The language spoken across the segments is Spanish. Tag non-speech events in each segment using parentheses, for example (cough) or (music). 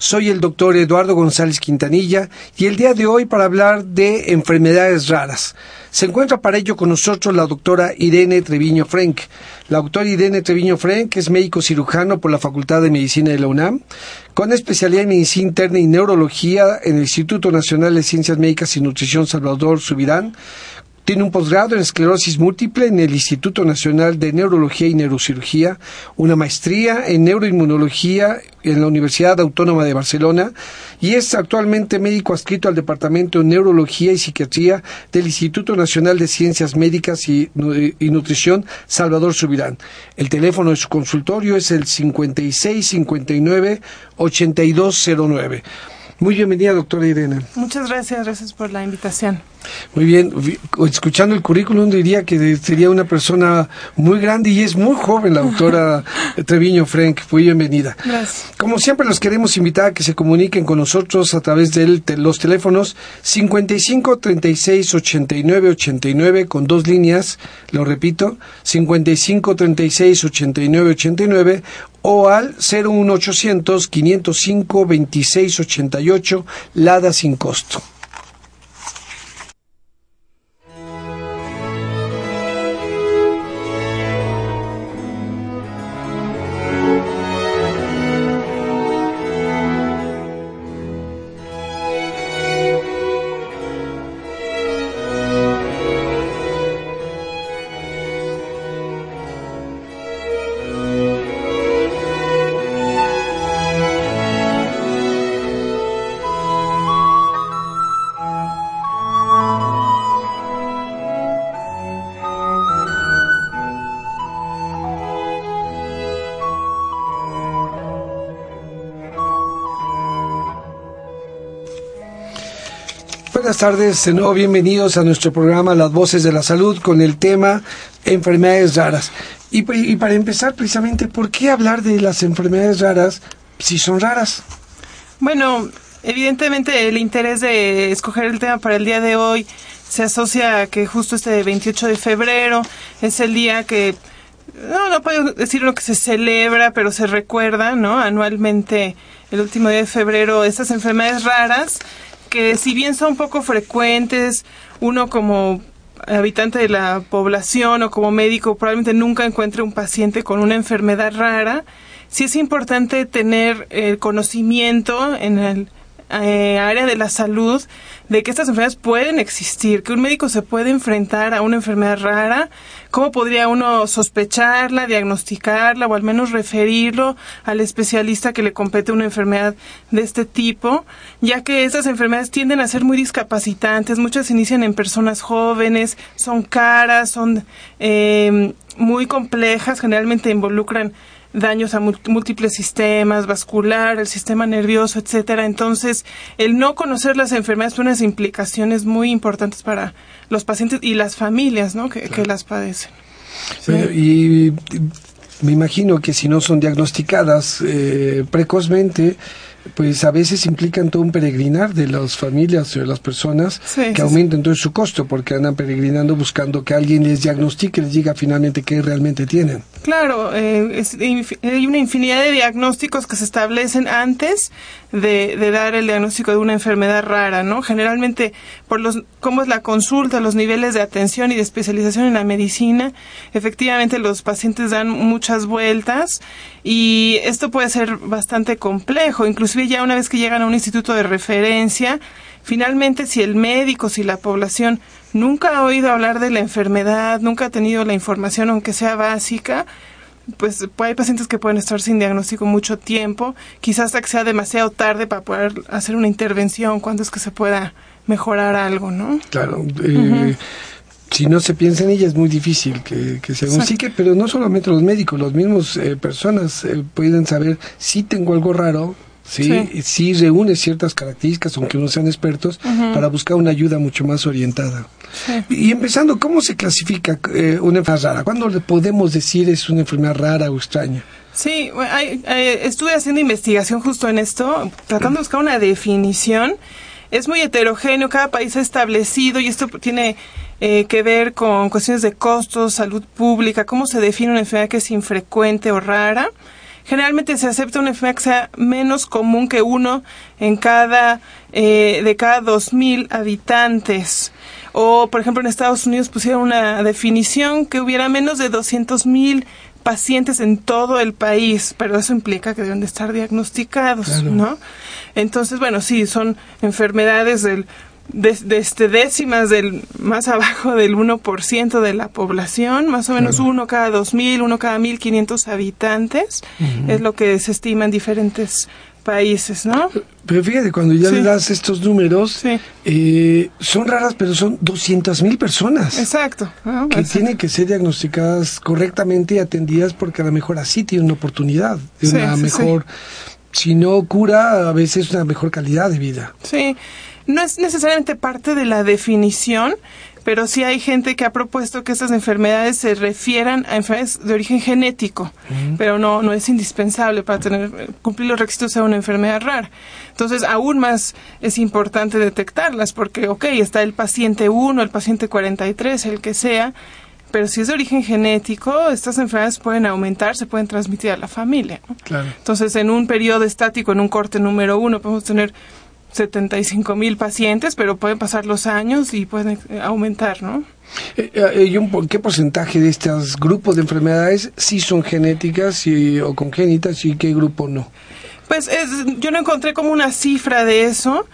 Soy el doctor Eduardo González Quintanilla y el día de hoy para hablar de enfermedades raras. Se encuentra para ello con nosotros la doctora Irene Treviño Frank. La doctora Irene Treviño Frank es médico cirujano por la Facultad de Medicina de la UNAM, con especialidad en medicina interna y neurología en el Instituto Nacional de Ciencias Médicas y Nutrición Salvador Subirán, tiene un posgrado en esclerosis múltiple en el Instituto Nacional de Neurología y Neurocirugía, una maestría en neuroinmunología en la Universidad Autónoma de Barcelona y es actualmente médico adscrito al Departamento de Neurología y Psiquiatría del Instituto Nacional de Ciencias Médicas y, Nutrición Salvador Subirán. El teléfono de su consultorio es el 5659 8209. Muy bienvenida, doctora Irene. Muchas gracias, gracias por la invitación. Muy bien, escuchando el currículum diría que sería una persona muy grande y es muy joven la doctora (laughs) Treviño Frank. Muy bienvenida. Gracias. Como siempre los queremos invitar a que se comuniquen con nosotros a través de los teléfonos 55 36 89 89 con dos líneas, lo repito, 55 36 89 89 o al 01800 505 26 88 Lada sin costo. Buenas tardes, de nuevo bienvenidos a nuestro programa Las Voces de la Salud con el tema enfermedades raras. Y, y, para empezar, precisamente, ¿por qué hablar de las enfermedades raras si son raras? Bueno, evidentemente el interés de escoger el tema para el día de hoy se asocia a que justo este 28 de febrero es el día que no, no puedo decir lo que se celebra, pero se recuerda, ¿no? Anualmente, el último día de febrero, estas enfermedades raras que si bien son poco frecuentes, uno como habitante de la población o como médico probablemente nunca encuentre un paciente con una enfermedad rara, sí es importante tener el conocimiento en el eh, área de la salud de que estas enfermedades pueden existir, que un médico se puede enfrentar a una enfermedad rara, cómo podría uno sospecharla, diagnosticarla o al menos referirlo al especialista que le compete una enfermedad de este tipo, ya que estas enfermedades tienden a ser muy discapacitantes, muchas inician en personas jóvenes, son caras, son eh, muy complejas, generalmente involucran daños a múltiples sistemas, vascular, el sistema nervioso, etcétera. Entonces, el no conocer las enfermedades tiene unas implicaciones muy importantes para los pacientes y las familias, ¿no? Que, que las padecen. Sí. y me imagino que si no son diagnosticadas eh, precozmente, pues a veces implican todo un peregrinar de las familias o de las personas Sí, que aumenta entonces su costo porque andan peregrinando buscando que alguien les diagnostique, les diga finalmente qué realmente tienen. Claro, eh, es hay una infinidad de diagnósticos que se establecen antes de, de dar el diagnóstico de una enfermedad rara, ¿no? Generalmente, por los, cómo es la consulta, los niveles de atención y de especialización en la medicina, efectivamente los pacientes dan muchas vueltas y esto puede ser bastante complejo, inclusive ya una vez que llegan a un instituto de referencia, finalmente si el médico, si la población nunca ha oído hablar de la enfermedad, nunca ha tenido la información aunque sea básica, pues hay pacientes que pueden estar sin diagnóstico mucho tiempo, quizás hasta que sea demasiado tarde para poder hacer una intervención, cuando es que se pueda mejorar algo, ¿no? Claro. Eh, si no se piensa en ella es muy difícil que, que se diagnostique, pero no solamente los médicos, los mismos eh, personas eh, pueden saber si tengo algo raro, si sí. reúne ciertas características, aunque no sean expertos, para buscar una ayuda mucho más orientada. Y empezando, ¿cómo se clasifica eh, una enfermedad rara? ¿Cuándo le podemos decir es una enfermedad rara o extraña? Sí, estuve haciendo investigación justo en esto, tratando de buscar una definición. Es muy heterogéneo, cada país ha establecido y esto tiene eh, que ver con cuestiones de costos, salud pública, cómo se define una enfermedad que es infrecuente o rara. Generalmente se acepta una enfermedad que sea menos común que uno en cada, eh, de cada dos mil habitantes. O, por ejemplo, en Estados Unidos pusieron una definición que hubiera menos de doscientos mil pacientes en todo el país, pero eso implica que deben de estar diagnosticados, ¿no? Entonces, bueno, sí, son enfermedades del de, este, décimas del más abajo del 1% de la población, más o menos uno cada 2.000, uno cada 1.500 habitantes, es lo que se estima en diferentes países, ¿no? Pero fíjate, cuando ya le das estos números, eh, son raras, pero son 200.000 personas. Exacto. Que tienen que ser diagnosticadas correctamente y atendidas porque a lo mejor así tienen una oportunidad de una mejor, si no cura, a veces una mejor calidad de vida. Sí no es necesariamente parte de la definición, pero sí hay gente que ha propuesto que estas enfermedades se refieran a enfermedades de origen genético, pero no, no es indispensable para tener, cumplir los requisitos de una enfermedad rara. Entonces, aún más es importante detectarlas, porque, ok, está el paciente 1, el paciente 43, el que sea, pero si es de origen genético, estas enfermedades pueden aumentar, se pueden transmitir a la familia. Entonces, en un periodo estático, en un corte número uno, podemos tener 75 mil pacientes, pero pueden pasar los años y pueden eh, aumentar, ¿no? Eh, eh, ¿Qué porcentaje de estos grupos de enfermedades sí son genéticas y, o congénitas y qué grupo no? Pues yo no encontré como una cifra de eso.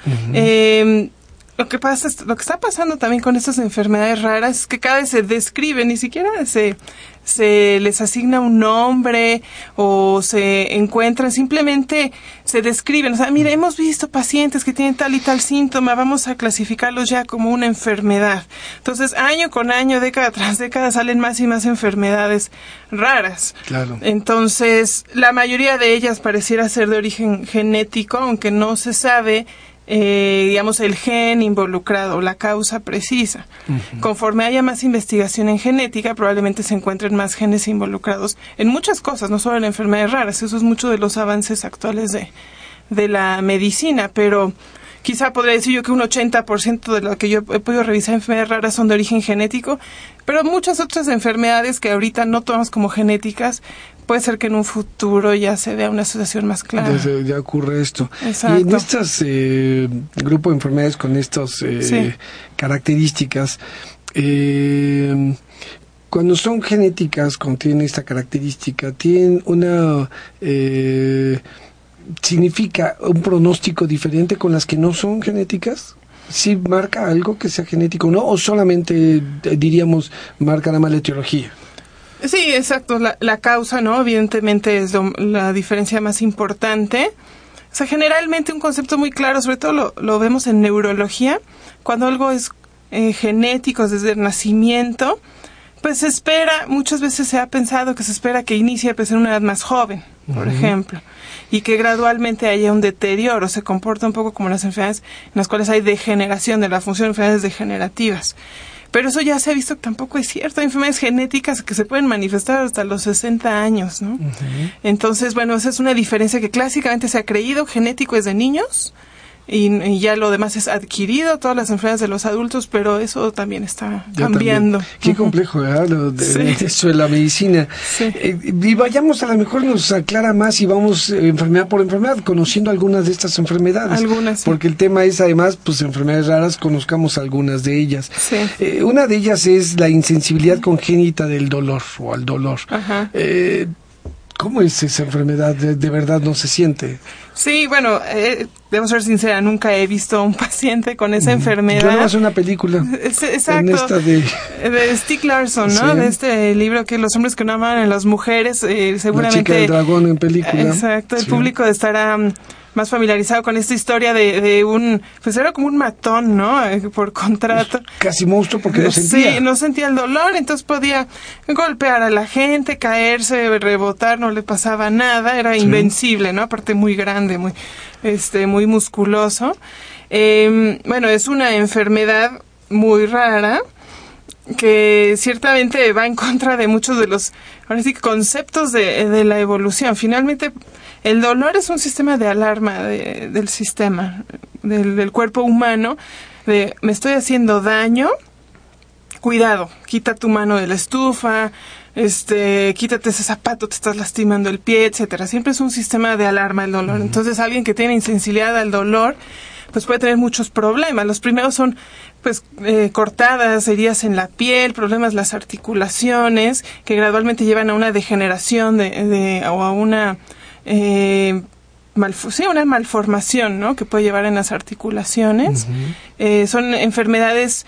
Lo que pasa, lo que está pasando también con estas enfermedades raras es que cada vez se describen, ni siquiera se, se les asigna un nombre o se encuentran, simplemente se describen. O sea, mire, hemos visto pacientes que tienen tal y tal síntoma, vamos a clasificarlos ya como una enfermedad. Entonces, año con año, década tras década, salen más y más enfermedades raras. Claro. Entonces, la mayoría de ellas pareciera ser de origen genético, aunque no se sabe eh, digamos, el gen involucrado, la causa precisa. Conforme haya más investigación en genética, probablemente se encuentren más genes involucrados en muchas cosas, no solo en enfermedades raras. Eso es mucho de los avances actuales de, de la medicina, pero quizá podría decir yo que un 80% de lo que yo he podido revisar enfermedades raras son de origen genético, pero muchas otras enfermedades que ahorita no tomamos como genéticas puede ser que en un futuro ya se vea una asociación más clara. Ya, ocurre esto. Y en estos eh, grupos de enfermedades con estas eh, características, eh, cuando son genéticas, contienen esta característica, tienen una... Eh, ¿Significa un pronóstico diferente con las que no son genéticas? ¿Sí marca algo que sea genético o no? ¿O solamente, diríamos, marca la mala etiología? Sí, exacto. La, la causa, ¿no? Evidentemente es la diferencia más importante. O sea, generalmente un concepto muy claro, sobre todo lo, lo vemos en neurología, cuando algo es eh, genético desde el nacimiento, pues se espera, muchas veces se ha pensado que se espera que inicie pues, en una edad más joven, por ejemplo, y que gradualmente haya un deterioro, se comporta un poco como las enfermedades en las cuales hay degeneración de la función, enfermedades degenerativas. Pero eso ya se ha visto que tampoco es cierto. Hay enfermedades genéticas que se pueden manifestar hasta los 60 años, ¿no? Entonces, bueno, esa es una diferencia que clásicamente se ha creído. Genético es de niños, y, ya lo demás es adquirido, todas las enfermedades de los adultos, pero eso también está cambiando. Qué complejo, ¿verdad? Lo de, (laughs) Eso de la medicina. Eh, y vayamos, a lo mejor nos aclara más y vamos eh, enfermedad por enfermedad, conociendo algunas de estas enfermedades. Algunas. Porque el tema es, además, pues enfermedades raras, conozcamos algunas de ellas. Eh, una de ellas es la insensibilidad congénita del dolor o al dolor. Ajá ¿Cómo es esa enfermedad? ¿De, verdad no se siente? Sí, bueno, eh, debo ser sincera, nunca he visto a un (laughs) paciente con esa enfermedad. Yo no una película. (laughs) exacto. de... de Stieg Larsson, ¿no? De este libro que los hombres que no aman a las mujeres, eh, seguramente... La chica del dragón en película. Exacto, el público estará más familiarizado con esta historia de, de un, pues era como un matón, ¿no? Eh, por contrato. (laughs) Casi monstruo porque no sentía. Sí, no sentía el dolor, entonces podía golpear a la gente, caerse, rebotar, no le pasaba nada, era invencible, ¿no? Aparte muy grande, muy, este, muy musculoso. Eh, bueno, es una enfermedad muy rara que ciertamente va en contra de muchos de los ahora sí, conceptos de, de la evolución. Finalmente, el dolor es un sistema de alarma del sistema, del, cuerpo humano, de me estoy haciendo daño, cuidado, quita tu mano de la estufa, este, quítate ese zapato, te estás lastimando el pie, etcétera. Siempre es un sistema de alarma el dolor. Entonces, alguien que tiene insensibilidad al dolor, pues puede tener muchos problemas. Los primeros son pues eh, cortadas, heridas en la piel, problemas las articulaciones, que gradualmente llevan a una degeneración de, de o a una eh, sí, una malformación, ¿no? Que puede llevar en las articulaciones. Eh, son enfermedades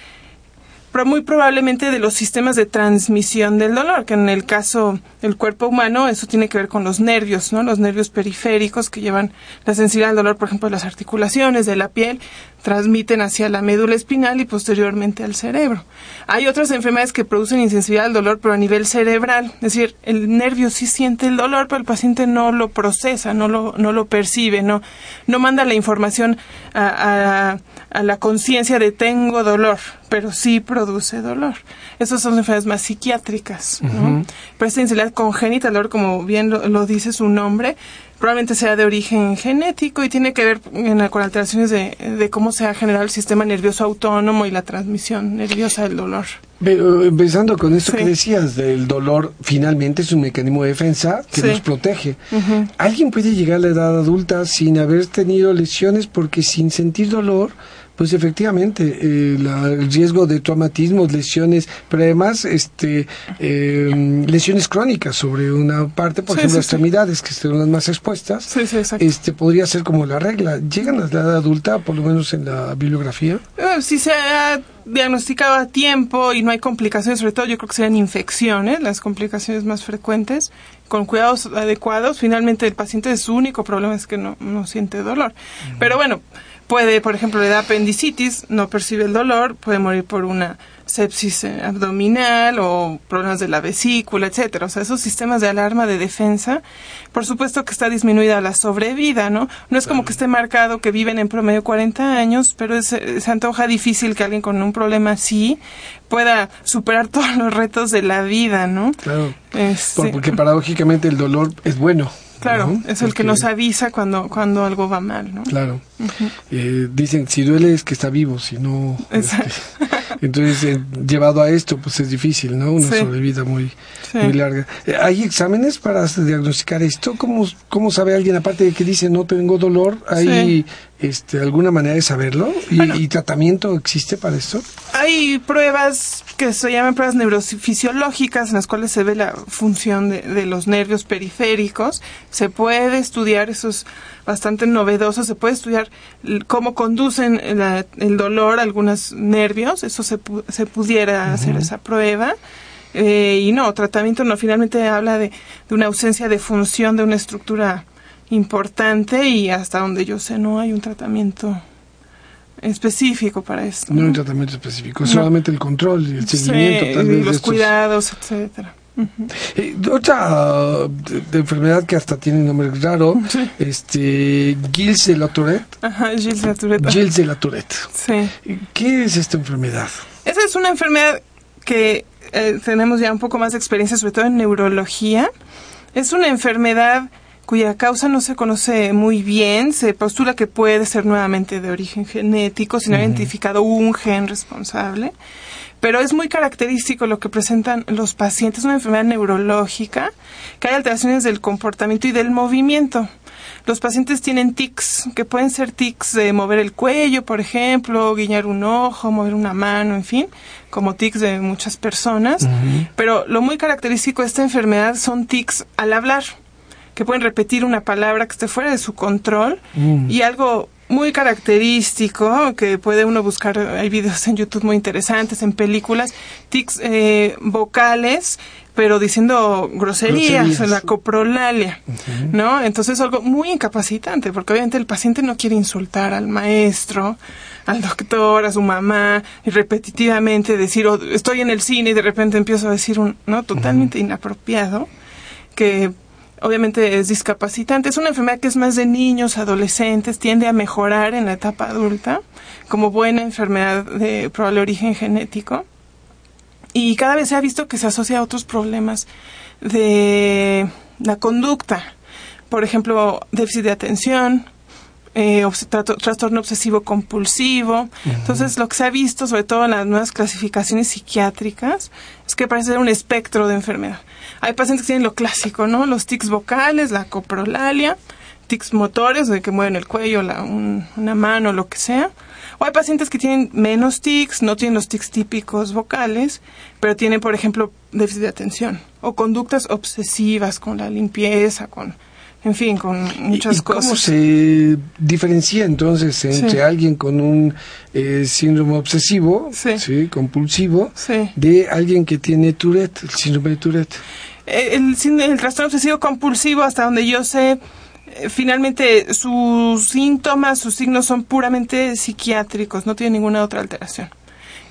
muy probablemente de los sistemas de transmisión del dolor, que en el caso del cuerpo humano eso tiene que ver con los nervios, ¿no? Los nervios periféricos que llevan la sensibilidad al dolor, por ejemplo, de las articulaciones, de la piel, transmiten hacia la médula espinal y posteriormente al cerebro. Hay otras enfermedades que producen insensibilidad al dolor, pero a nivel cerebral. Es decir, el nervio sí siente el dolor, pero el paciente no lo procesa, no lo, no lo percibe, no, no manda la información a, a, la conciencia de tengo dolor, pero sí produce dolor. Esas son enfermedades más psiquiátricas. ¿no? Pero esta insensibilidad congénita, dolor, como bien lo, lo dice su nombre, probablemente sea de origen genético y tiene que ver con alteraciones de, de, cómo se ha generado el sistema nervioso autónomo y la transmisión nerviosa del dolor. Pero, empezando con esto que decías del dolor, finalmente es un mecanismo de defensa que nos protege. ¿Alguien puede llegar a la edad adulta sin haber tenido lesiones porque sin sentir dolor pues efectivamente, eh, el riesgo de traumatismos, lesiones, pero además este, eh, lesiones crónicas sobre una parte, por ejemplo, las extremidades, que son las más expuestas, este podría ser como la regla. ¿Llegan a la edad adulta, por lo menos en la bibliografía? Eh, si se ha diagnosticado a tiempo y no hay complicaciones, sobre todo yo creo que serían infecciones, las complicaciones más frecuentes, con cuidados adecuados, finalmente el paciente es su único problema es que no, no siente dolor. Pero bueno, Puede, por ejemplo, le da apendicitis, no percibe el dolor, puede morir por una sepsis eh, abdominal o problemas de la vesícula, etcétera. O sea, esos sistemas de alarma de defensa, por supuesto que está disminuida la sobrevida, ¿no? No es como que esté marcado que viven en promedio 40 años, pero se antoja difícil que alguien con un problema así pueda superar (laughs) todos los retos de la vida, ¿no? Claro. Este, porque paradójicamente el dolor es bueno. Claro, es el que nos avisa cuando, cuando algo va mal, ¿no? Claro. Eh, dicen, si duele es que está vivo, si no... Este, entonces, eh, llevado a esto, pues es difícil, ¿no? Una sobrevida muy, muy larga. Eh, ¿Hay exámenes para diagnosticar esto? ¿Cómo, ¿Cómo sabe alguien, aparte de que dice no tengo dolor, hay este, alguna manera de saberlo? ¿Y, tratamiento existe para esto? Hay pruebas que se llaman pruebas neurofisiológicas en las cuales se ve la función de, de los nervios periféricos. Se puede estudiar, eso es bastante novedoso, se puede estudiar cómo conducen el dolor a algunos nervios, eso se, se pudiera hacer esa prueba. Eh, y no, tratamiento no, finalmente habla de, de una ausencia de función de una estructura importante y hasta donde yo sé no hay un tratamiento específico para esto. No, hay un tratamiento específico, solamente el control y el seguimiento. Sí, los cuidados, etcétera. Eh, otra de, enfermedad que hasta tiene un nombre raro, (laughs) este Gilles de la Tourette. Ajá, Gilles de la Tourette. Gilles de la Tourette. Sí. ¿Qué es esta enfermedad? Esa es una enfermedad que eh, tenemos ya un poco más de experiencia, sobre todo en neurología. Es una enfermedad cuya causa no se conoce muy bien. Se postula que puede ser nuevamente de origen genético, si no ha identificado un gen responsable. Pero es muy característico lo que presentan los pacientes, una enfermedad neurológica, que hay alteraciones del comportamiento y del movimiento. Los pacientes tienen tics, que pueden ser tics de mover el cuello, por ejemplo, guiñar un ojo, mover una mano, en fin, como tics de muchas personas. Pero lo muy característico de esta enfermedad son tics al hablar que pueden repetir una palabra que esté fuera de su control Mm. y algo muy característico que puede uno buscar, hay videos en YouTube muy interesantes, en películas, tics eh, vocales, pero diciendo groserías, Groserías. la coprolalia, ¿no? Entonces es algo muy incapacitante, porque obviamente el paciente no quiere insultar al maestro, al doctor, a su mamá, y repetitivamente decir, "Oh, estoy en el cine y de repente empiezo a decir un, ¿no? Totalmente inapropiado, que obviamente es discapacitante. Es una enfermedad que es más de niños, adolescentes, tiende a mejorar en la etapa adulta, como buena enfermedad de probable origen genético. Y cada vez se ha visto que se asocia a otros problemas de la conducta. Por ejemplo, déficit de atención, eh, trato- trastorno obsesivo compulsivo. Entonces, lo que se ha visto, sobre todo en las nuevas clasificaciones psiquiátricas, es que parece ser un espectro de enfermedad. Hay pacientes que tienen lo clásico, ¿no? Los tics vocales, la coprolalia, tics motores, de que mueven el cuello, la- un- una mano, lo que sea. O hay pacientes que tienen menos tics, no tienen los tics típicos vocales, pero tienen, por ejemplo, déficit de atención o conductas obsesivas con la limpieza, con, en fin, con muchas ¿Y, y cosas. cómo se diferencia entonces entre Sí. alguien con un eh, síndrome obsesivo, Sí. compulsivo, de alguien que tiene Tourette, el síndrome de Tourette? Eh, El, sínd- el trastorno obsesivo compulsivo, hasta donde yo sé, eh, finalmente sus síntomas, sus signos son puramente psiquiátricos, no tiene ninguna otra alteración.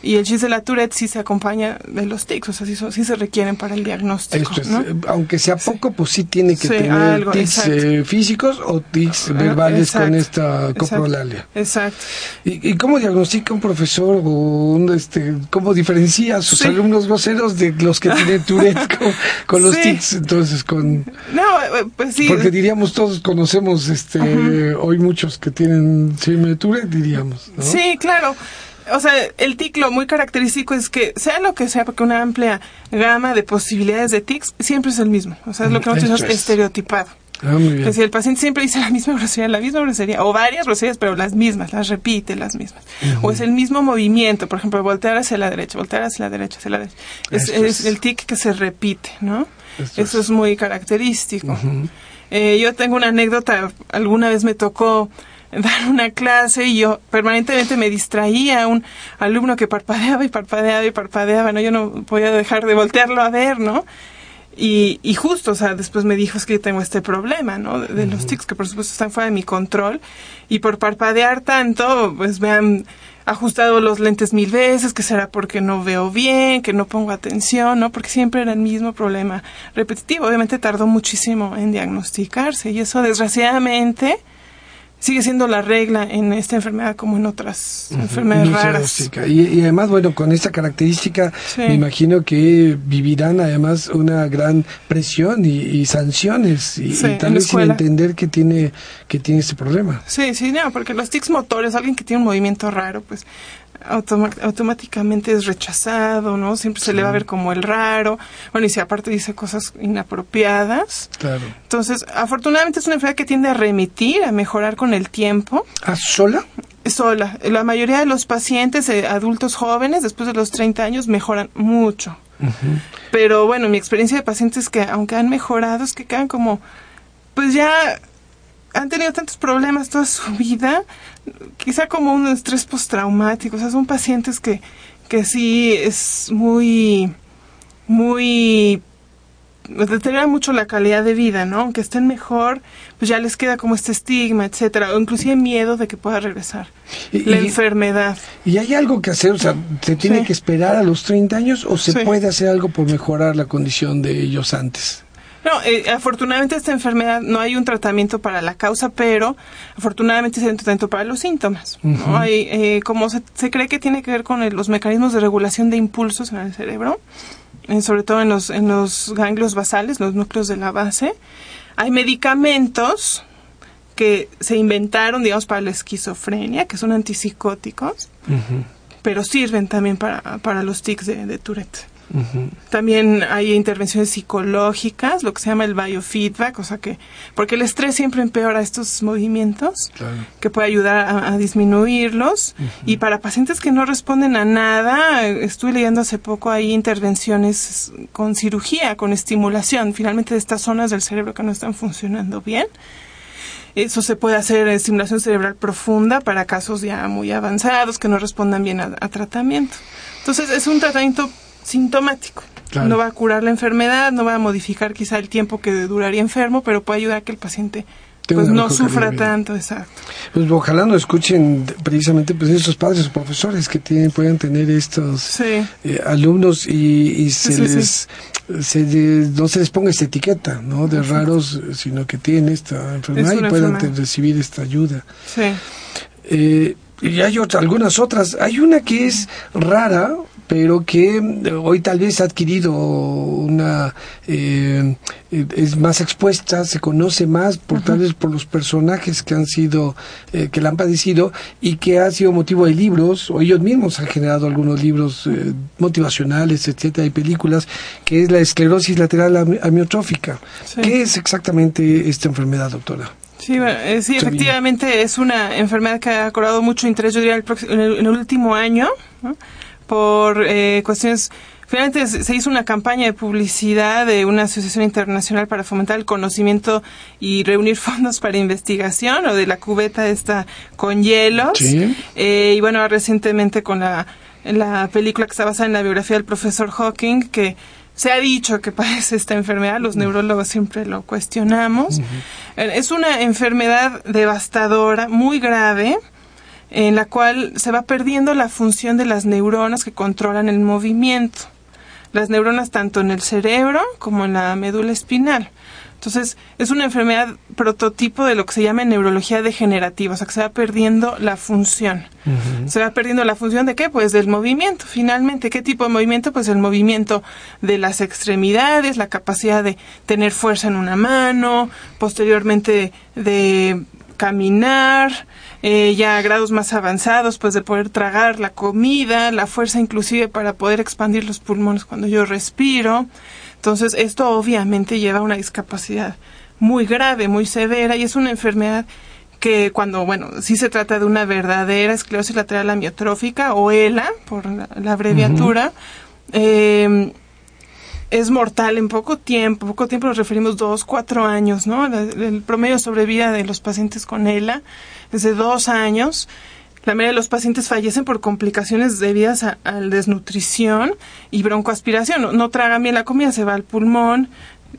Y el chiste de la Tourette sí se acompaña de los tics, o sea, sí, son- sí se requieren para el diagnóstico. Esto es, ¿no? eh, aunque sea poco, pues sí tiene que Sí, tener algo, tics eh, físicos o tics Ah, verbales con esta coprolalia. Exacto. ¿Y, y cómo diagnostica un profesor o un, este, cómo diferencia a sus Sí. alumnos groseros de los que tienen Tourette (laughs) con, con los tics? Entonces, con No, eh, pues sí. porque diríamos todos conocemos, este, hoy muchos que tienen síndrome de Tourette, diríamos, ¿no? Sí, claro. O sea, el tic lo muy característico es que sea lo que sea, porque una amplia gama de posibilidades de tics siempre es el mismo. O sea, es lo que nosotros llamamos es. estereotipado. Ah, muy Es bien. decir, el paciente siempre dice la misma grosería, la misma grosería, o varias groserías, pero las mismas, las repite las mismas. O es el mismo movimiento, por ejemplo, voltear hacia la derecha, voltear hacia la derecha, hacia la derecha. Es, es es. el tic que se repite, ¿no? Esto Eso es. es muy característico. Eh, yo tengo una anécdota, alguna vez me tocó (laughs) dar una clase y yo permanentemente me distraía a un alumno que parpadeaba y parpadeaba y parpadeaba, ¿no? Yo no podía dejar de voltearlo a ver, ¿no? Y, y justo, o sea, después me dijo, es que yo tengo este problema, ¿no? De, de los tics que por supuesto están fuera de mi control. Y por parpadear tanto, pues me han ajustado los lentes mil veces, que será porque no veo bien, que no pongo atención, ¿no? Porque siempre era el mismo problema repetitivo. Obviamente tardó muchísimo en diagnosticarse y eso desgraciadamente sigue siendo la regla en esta enfermedad como en otras enfermedades raras. Y, y además, bueno, con esta característica, Sí. me imagino que vivirán además una gran presión y, y sanciones y, Sí, y tal vez sin entender que tiene que tiene este problema. Sí, sí, no, porque los tics motores, alguien que tiene un movimiento raro, pues automáticamente es rechazado, ¿no? Siempre se le va a ver como el raro. Bueno, y si aparte dice cosas inapropiadas. Claro. Entonces, afortunadamente es una enfermedad que tiende a remitir, a mejorar con el tiempo. ¿Ah, sola? Sola. La mayoría de los pacientes, eh, adultos jóvenes, después de los 30 años, mejoran mucho. Pero bueno, mi experiencia de pacientes que, aunque han mejorado, es que quedan como, pues ya han tenido tantos problemas toda su (laughs) vida, quizá como un estrés postraumático. O sea, son pacientes que, que sí es muy, muy deteriora mucho la calidad de vida, ¿no? Aunque estén mejor, pues ya les queda como este estigma, etcétera, o inclusive miedo de que pueda regresar Y- la y- enfermedad. ¿Y hay algo que hacer? O sea, ¿se tiene Sí. que esperar a los 30 años o se Sí. puede hacer algo por mejorar la condición de ellos antes? No, eh, afortunadamente esta enfermedad no hay un tratamiento para la causa, pero afortunadamente hay un tratamiento para los síntomas. ¿no? Hay, eh, como se, se cree que tiene que ver con el- los mecanismos de regulación de impulsos en el cerebro, eh, sobre todo en los, en los ganglios basales, los núcleos de la base, hay medicamentos que se inventaron, digamos, para la esquizofrenia, que son antipsicóticos, pero sirven también para, para los tics de, de Tourette. También hay intervenciones psicológicas, lo que se llama el biofeedback, o sea que, porque el estrés siempre empeora estos movimientos, que puede ayudar a, disminuirlos. Y para pacientes que no responden a nada, estuve leyendo hace poco, hay intervenciones con cirugía, con estimulación, finalmente de estas zonas del cerebro que no están funcionando bien. Eso se puede hacer en estimulación cerebral profunda para casos ya muy avanzados que no respondan bien a, a tratamiento. Entonces es un tratamiento sintomático. No va a curar la enfermedad, no va a modificar quizá el tiempo que duraría enfermo, pero puede ayudar a que el paciente pues no sufra tanto, exacto. Pues ojalá no escuchen precisamente pues esos padres o profesores que tienen, puedan tener estos eh, alumnos y, se les no se les ponga esta etiqueta, ¿no? De raros, sino que tienen esta enfermedad y puedan recibir esta ayuda. Sí. Eh, y hay algunas otras. Hay una que es rara, pero que eh, hoy tal vez ha adquirido una eh, es más expuesta se conoce más por tal vez por los personajes que han sido eh, que la han padecido y que ha sido motivo de libros o ellos mismos han generado algunos libros motivacionales etcétera y películas que es la esclerosis lateral amiotrófica qué es exactamente esta enfermedad doctora Sí, sí, efectivamente es una enfermedad que ha cobrado mucho interés, yo diría, en el, último año. ¿no? Por eh, cuestiones Finalmente se hizo una campaña de publicidad de una asociación internacional para fomentar el conocimiento y reunir (laughs) fondos para investigación, o de la cubeta esta con hielos. Eh, y bueno, recientemente con la, la película que está basada en la biografía del profesor Hawking, que se ha dicho que (laughs) padece esta enfermedad, los neurólogos siempre lo cuestionamos. Es una enfermedad devastadora, muy grave, en la cual se va perdiendo la función de las neuronas que controlan el movimiento. Las neuronas tanto en el cerebro como en la médula espinal. Entonces, es una enfermedad prototipo de lo que se llama neurología degenerativa, o sea, que se va perdiendo la función. Se va perdiendo la función de qué? Pues del movimiento, finalmente. ¿Qué tipo de movimiento? Pues el movimiento de las extremidades, la capacidad de tener fuerza en una mano, posteriormente de caminar, eh, ya a grados más avanzados, pues de poder tragar la comida, la fuerza inclusive para poder expandir los pulmones cuando yo respiro. Entonces, esto obviamente lleva a una discapacidad muy grave, muy severa y es una enfermedad que cuando, bueno, sí se trata de una verdadera esclerosis lateral amiotrófica o ELA, por la, abreviatura, eh, es mortal en poco tiempo, poco tiempo nos referimos dos, cuatro años, ¿no? El, promedio de sobrevida de los pacientes con ELA es de dos años. La mayoría de los pacientes fallecen por complicaciones debidas a, desnutrición y broncoaspiración. No, no, tragan bien la comida, se va al pulmón,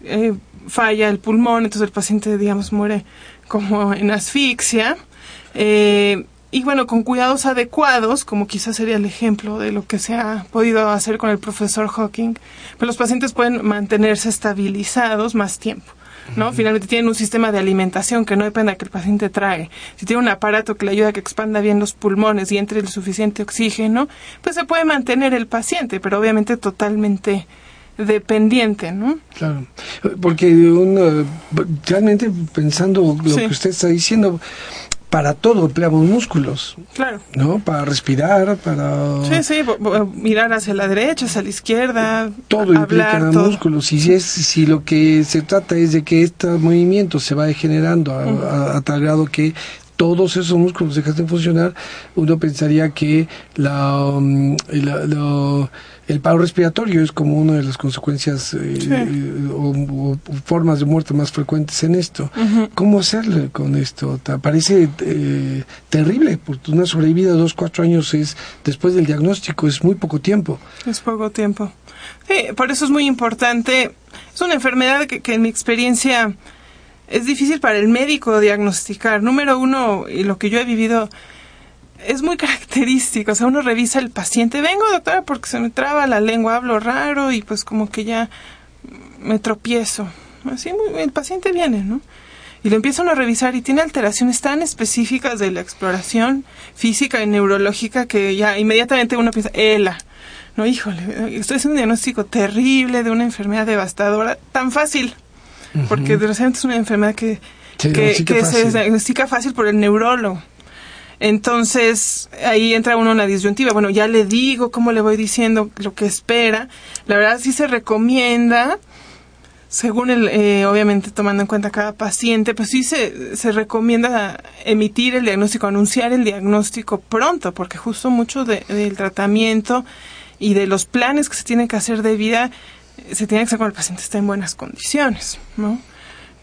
eh, falla el pulmón, entonces el paciente, digamos, muere como en asfixia. Eh, y bueno, con cuidados adecuados, como quizás sería el ejemplo de lo que se ha podido hacer con el profesor Hawking, pues los pacientes pueden mantenerse estabilizados más tiempo. ¿no? Finalmente tienen un sistema de alimentación que no depende de que el paciente trague. Si tiene un aparato que le ayuda a que expanda bien los pulmones y entre el suficiente oxígeno, pues se puede mantener el paciente, pero obviamente totalmente dependiente, ¿no? Claro, porque realmente pensando lo que usted está diciendo, para todo empleamos músculos. Claro. ¿No? Para respirar, para... Sí, sí, mirar hacia la derecha, hacia la izquierda. Todo implica músculos. Y si, es, si lo que se trata es de que este movimiento se va degenerando a, tal grado que todos esos músculos dejan de funcionar, uno pensaría que la, um, el paro respiratorio es como una de las consecuencias eh, o, formas de muerte más frecuentes en esto. ¿Cómo hacerle con esto? ¿Te parece eh, terrible? Porque una sobrevida de dos, cuatro años es después del diagnóstico, es muy poco tiempo. Es poco tiempo. Sí, por eso es muy importante. Es una enfermedad que en mi experiencia es difícil para el médico diagnosticar. Número uno, y lo que yo he vivido es muy (laughs) característico. O sea, uno revisa el paciente. Vengo, doctora, porque se me traba la lengua, hablo raro y pues como que ya me tropiezo. Así el paciente viene, ¿no? Y lo empiezan a revisar y tiene alteraciones tan específicas de la exploración física y neurológica que ya inmediatamente uno piensa, ELA. No, híjole, estoy haciendo un diagnóstico terrible de una enfermedad devastadora, tan fácil porque desgraciadamente es una enfermedad que, se, que, se diagnostica fácil por el neurólogo. Entonces, ahí entra uno en la disyuntiva. Bueno, ya le digo cómo le voy diciendo lo que espera. La verdad sí se recomienda, según el, eh, obviamente tomando en cuenta cada paciente, pues sí se, se recomienda emitir el diagnóstico, anunciar el diagnóstico pronto, porque justo mucho del tratamiento y de los planes que se tienen que hacer de vida, se tiene que hacer cuando el paciente está en buenas condiciones, ¿no?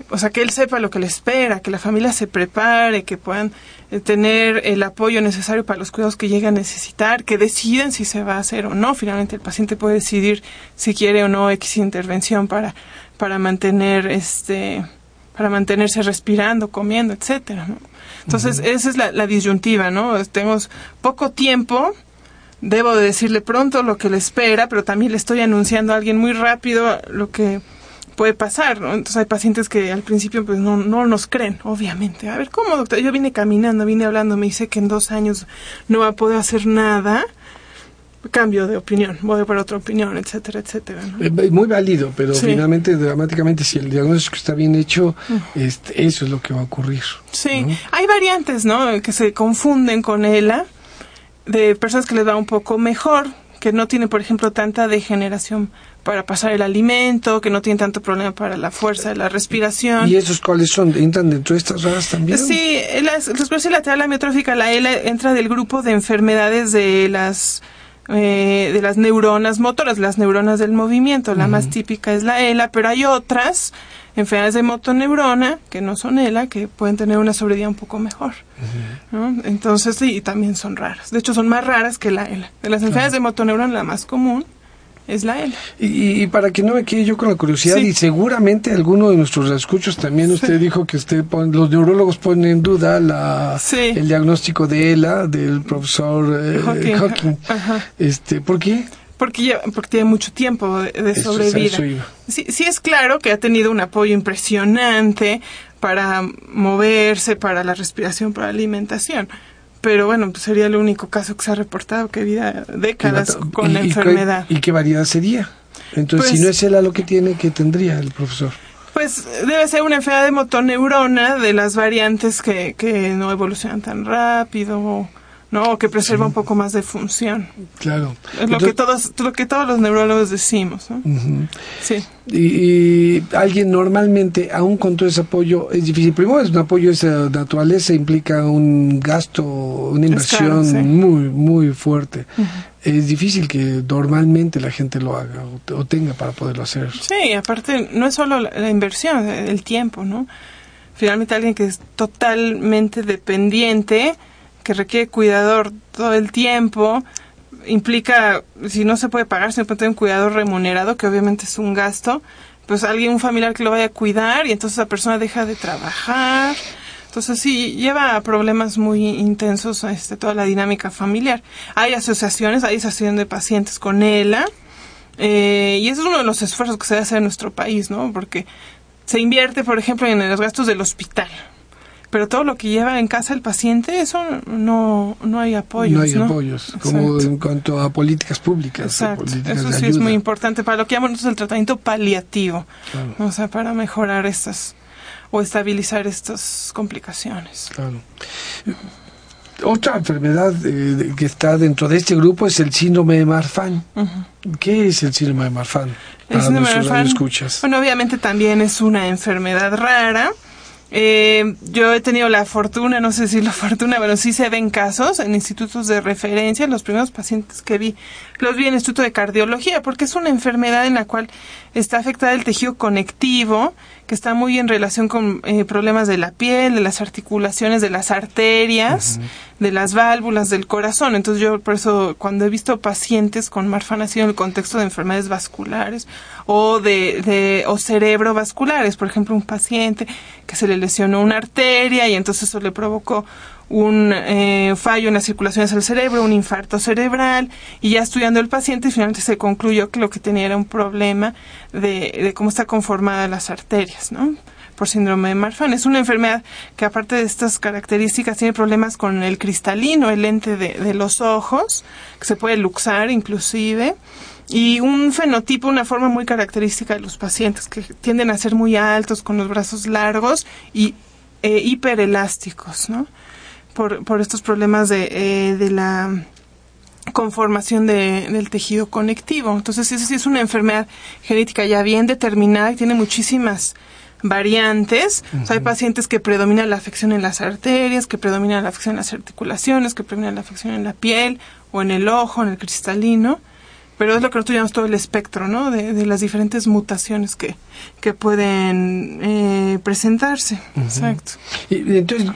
o sea, que él sepa lo que le espera, que la familia se prepare, que puedan eh, tener el apoyo necesario para los cuidados que llegue a necesitar, que deciden si se va a hacer o no. Finalmente el paciente puede decidir si quiere o no X intervención para, para mantener este para mantenerse respirando, comiendo, etcétera. Entonces, esa es la, la disyuntiva, ¿no? Tenemos poco tiempo, debo de decirle pronto lo que le espera, pero también le estoy anunciando a alguien muy rápido lo que puede pasar, ¿no? Entonces hay pacientes que al principio pues no, no nos creen, obviamente. A ver, ¿cómo, doctor? Yo vine caminando, vine hablando, me dice que en dos años no va a poder hacer nada. Cambio de opinión, voy por otra opinión, etcétera, etcétera. Eh, muy válido, pero finalmente, dramáticamente, si el diagnóstico está bien hecho, este, eso es lo que va a ocurrir. Sí, hay variantes, ¿no? Que se confunden con ELA, de personas que les va un poco mejor, que no tienen, por ejemplo, tanta degeneración para pasar el alimento, que no tienen tanto problema para la fuerza de la respiración. ¿Y esos cuáles son? ¿Entran dentro de estas raras también? Sí, la esclerosis lateral amiotrófica, la ELA, entra del grupo de enfermedades de las eh, de las neuronas motoras, las neuronas del movimiento. La más típica es la ELA, pero hay otras enfermedades de motoneurona que no son ELA, que pueden tener una sobrevida un poco mejor. Entonces, sí, y también son raras. De hecho, son más raras que la ELA. De las enfermedades de motoneurona, la más común es la ELA. Y, para que no me quede yo con la curiosidad, y seguramente alguno de nuestros escuchos también usted dijo que usted los neurólogos ponen en duda la, el diagnóstico de ELA del profesor eh, Hawking. Este, ¿Por qué? Porque, porque tiene mucho tiempo de, sobrevida. Sí, sí es claro que ha tenido un apoyo impresionante para moverse, para la respiración, para la alimentación pero bueno, pues sería el único caso que se ha reportado que vida décadas con la enfermedad. ¿Y qué variedad sería? Entonces, si no pues es él a lo que tiene, ¿qué tendría el profesor? Pues debe ser una enfermedad de motoneurona de las variantes que, que no evolucionan tan rápido ¿no? que preserva un poco más de función. Claro. Es lo que todos, lo que todos los neurólogos decimos, Sí. Y, alguien normalmente, aún con todo ese apoyo, es difícil. Primero, es un apoyo de esa naturaleza, implica un gasto, una inversión muy, muy fuerte. Es difícil que normalmente la gente lo haga o, tenga para poderlo hacer. Sí, aparte, no es solo la inversión, el tiempo, ¿no? Finalmente, alguien que es totalmente dependiente que requiere cuidador todo el tiempo, implica, si no se puede pagar, se puede un cuidador remunerado, que obviamente es un gasto, pues alguien, un familiar que lo vaya a cuidar y entonces esa persona deja de trabajar. Entonces sí, lleva a problemas muy intensos este, toda la dinámica familiar. Hay asociaciones, hay asociación de pacientes con ELA, eh, y eso es uno de los esfuerzos que se debe hacer en nuestro país, ¿no? Porque se invierte, por ejemplo, en los gastos del hospital pero todo lo que lleva en casa el paciente, eso no, no hay apoyos. No hay apoyos, como en cuanto a políticas públicas. Exacto, eso sí es muy importante para lo que llamamos el tratamiento paliativo, o sea, para mejorar estas o estabilizar estas complicaciones. Claro. Otra enfermedad eh, que está dentro de este grupo es el síndrome de Marfan. ¿Qué es el síndrome de Marfan? el síndrome de Marfan, escuchas. Bueno, obviamente también es una enfermedad rara eh, yo he tenido la fortuna, no sé si la (laughs) fortuna, pero sí se ven casos en institutos de referencia. Los primeros pacientes que vi, los vi en el Instituto de Cardiología, porque es una enfermedad en la cual está afectada el tejido conectivo, que está muy en relación con eh, problemas de la piel, de las articulaciones, de las arterias, de las válvulas del corazón. Entonces yo por eso cuando he visto pacientes con Marfan ha sido en el contexto de enfermedades vasculares o de, de o cerebrovasculares, por ejemplo, un paciente que se le lesionó una arteria y entonces eso le provocó un eh, fallo en las circulaciones del cerebro, un infarto cerebral, y ya estudiando el paciente finalmente se concluyó que lo que tenía era un problema de, de cómo está conformada las arterias, ¿no? por síndrome de Marfan. Es una enfermedad que aparte de estas características tiene problemas con el cristalino, el lente de, de los ojos, que se puede luxar inclusive, y un fenotipo, una forma muy característica de los pacientes que tienden a ser muy altos, con los brazos largos y eh, hiperelásticos, ¿no? Por, por estos problemas de, eh, de la conformación de, del tejido conectivo. Entonces, eso sí es una enfermedad genética ya bien determinada y tiene muchísimas variantes. hay pacientes que predomina la afección en las arterias, que predomina la afección en las articulaciones, que predomina la afección en la piel o en el ojo, en el cristalino. Pero es lo que nosotros llamamos todo el espectro, ¿no? De, de las diferentes mutaciones que, que pueden eh, presentarse. Exacto. Y, entonces,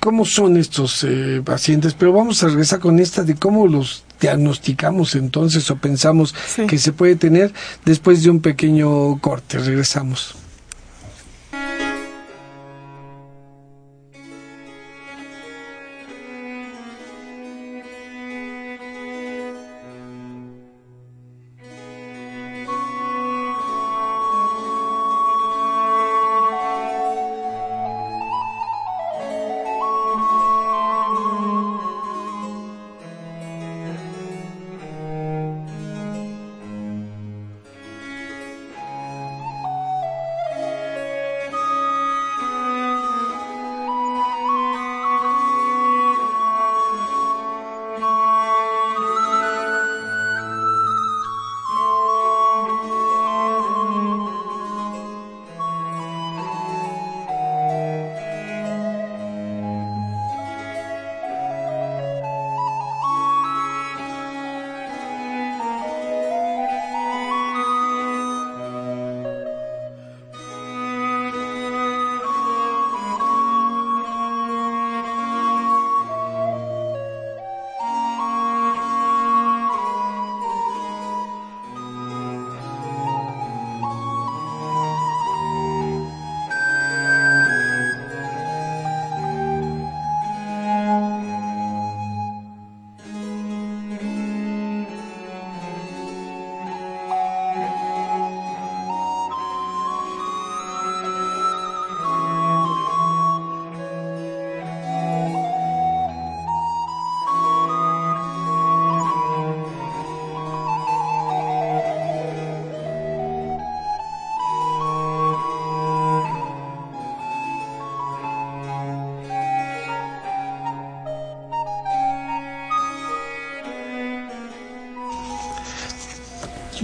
¿cómo son estos eh, pacientes? Pero vamos a regresar con esta de cómo los diagnosticamos entonces o pensamos que se puede tener después de un pequeño corte. Regresamos.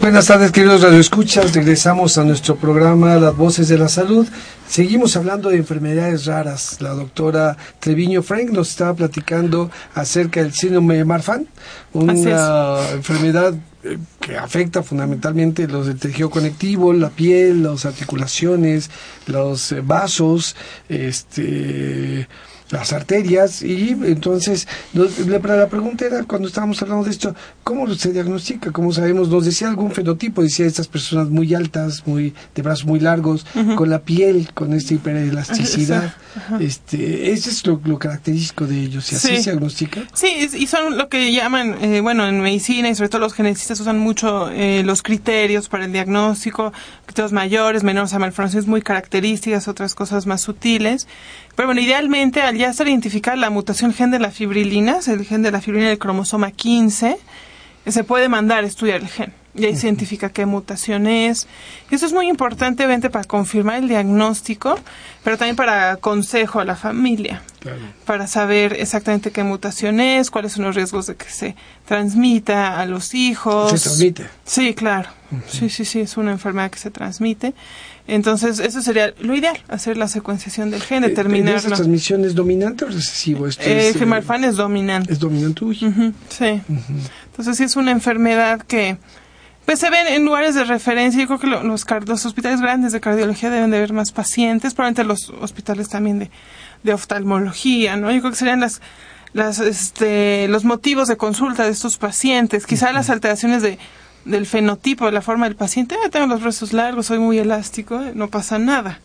Buenas tardes, queridos radioescuchas. Regresamos a nuestro programa Las Voces de la Salud. Seguimos hablando de enfermedades raras. La doctora Treviño Frank nos estaba platicando acerca del síndrome de Marfan, una enfermedad eh, que afecta fundamentalmente los del tejido conectivo, la piel, las articulaciones, los eh, vasos, este las arterias y entonces la pregunta era cuando estábamos hablando de esto cómo se diagnostica cómo sabemos nos decía algún fenotipo decía estas personas muy altas muy de brazos muy largos con la piel con esta hiperelasticidad. (laughs) Este ese es lo, característico de ellos y así se diagnostica sí y son lo que llaman eh, bueno en medicina y sobre todo los geneticistas usan mucho eh, los criterios para el diagnóstico criterios mayores menores a malformaciones muy características otras cosas más sutiles. Pero bueno, idealmente al ya estar identificada la mutación gen de la fibrilina, el gen de la fibrilina del cromosoma 15, se puede mandar a estudiar el gen. Ya se identifica qué mutación es. Y eso es muy importante, obviamente, para confirmar el diagnóstico, pero también para consejo a la familia. Para saber exactamente qué mutación es, cuáles son los riesgos de que se transmita a los hijos. ¿Se transmite? Sí, claro. Sí, sí, sí, es una enfermedad que se transmite. Entonces, eso sería lo ideal, hacer la secuenciación del gen, eh, determinar. ¿Esa transmisión es dominante o recesivo? Esto eh, es, el es dominante. Es dominante, uy. sí. Entonces, sí es una enfermedad que pues se ven en lugares de referencia. Yo creo que los, los hospitales grandes de cardiología deben de ver más pacientes, probablemente los hospitales también de, de oftalmología, ¿no? Yo creo que serían las las, este, los motivos de consulta de estos pacientes, quizá las alteraciones de del fenotipo, de la forma del paciente, ah, tengo los brazos largos, soy muy elástico, eh, no pasa nada.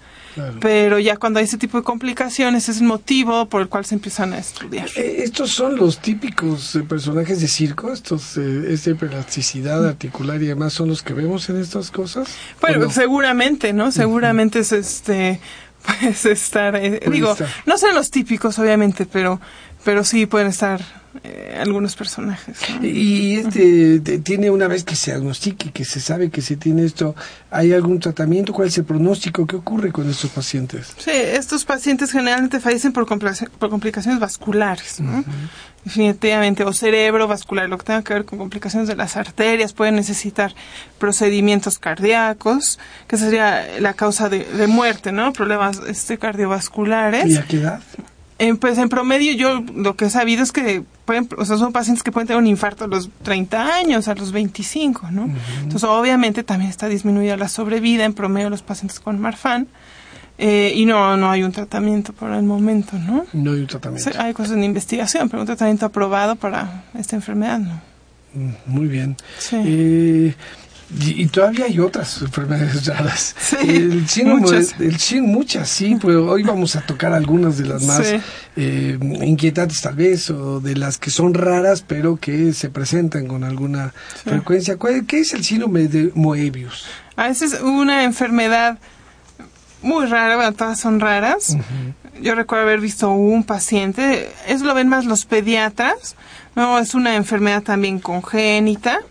Pero ya cuando hay ese tipo de complicaciones es el motivo por el cual se empiezan a estudiar. Eh, estos son los típicos eh, personajes de circo, estos eh, esta hiperelasticidad articular y demás son los que vemos en estas cosas. Bueno, seguramente, ¿no? Seguramente es este (laughs) pues estar digo, no son los típicos obviamente, pero pero sí pueden estar eh, algunos personajes. Y este tiene una vez que se diagnostique, que se sabe que se tiene esto, ¿hay algún tratamiento? ¿Cuál es el pronóstico? ¿Qué ocurre con estos pacientes? Sí, estos pacientes generalmente fallecen por, por complicaciones vasculares, definitivamente, o cerebrovascular, lo que tenga que ver con complicaciones de las arterias, pueden necesitar procedimientos cardíacos, que sería la causa de, de muerte, ¿no? Problemas este, cardiovasculares. ¿Y a qué edad? Pues en promedio yo lo que he sabido es que pueden, o sea, son pacientes que pueden tener un infarto a los 30 años, a los 25, ¿no? Entonces obviamente también está disminuida la sobrevida en promedio de los pacientes con Marfan. Eh, y no, no hay un tratamiento por el momento, ¿no? No hay un tratamiento. hay cosas en investigación, pero un tratamiento aprobado para esta enfermedad, ¿no? Mm, muy bien. Sí. Eh, y, todavía hay otras enfermedades (laughs) raras. Sí, el muchas. El, muchas, sí, pues hoy vamos a tocar algunas de las más eh, inquietantes tal vez, o de las que son raras, pero que se presentan con alguna frecuencia. ¿Qué es el síndrome de Moebius? Ah, esa es una enfermedad muy rara, bueno, todas son raras. Yo recuerdo haber visto un paciente, eso lo ven más los pediatras, no, es una enfermedad también congénita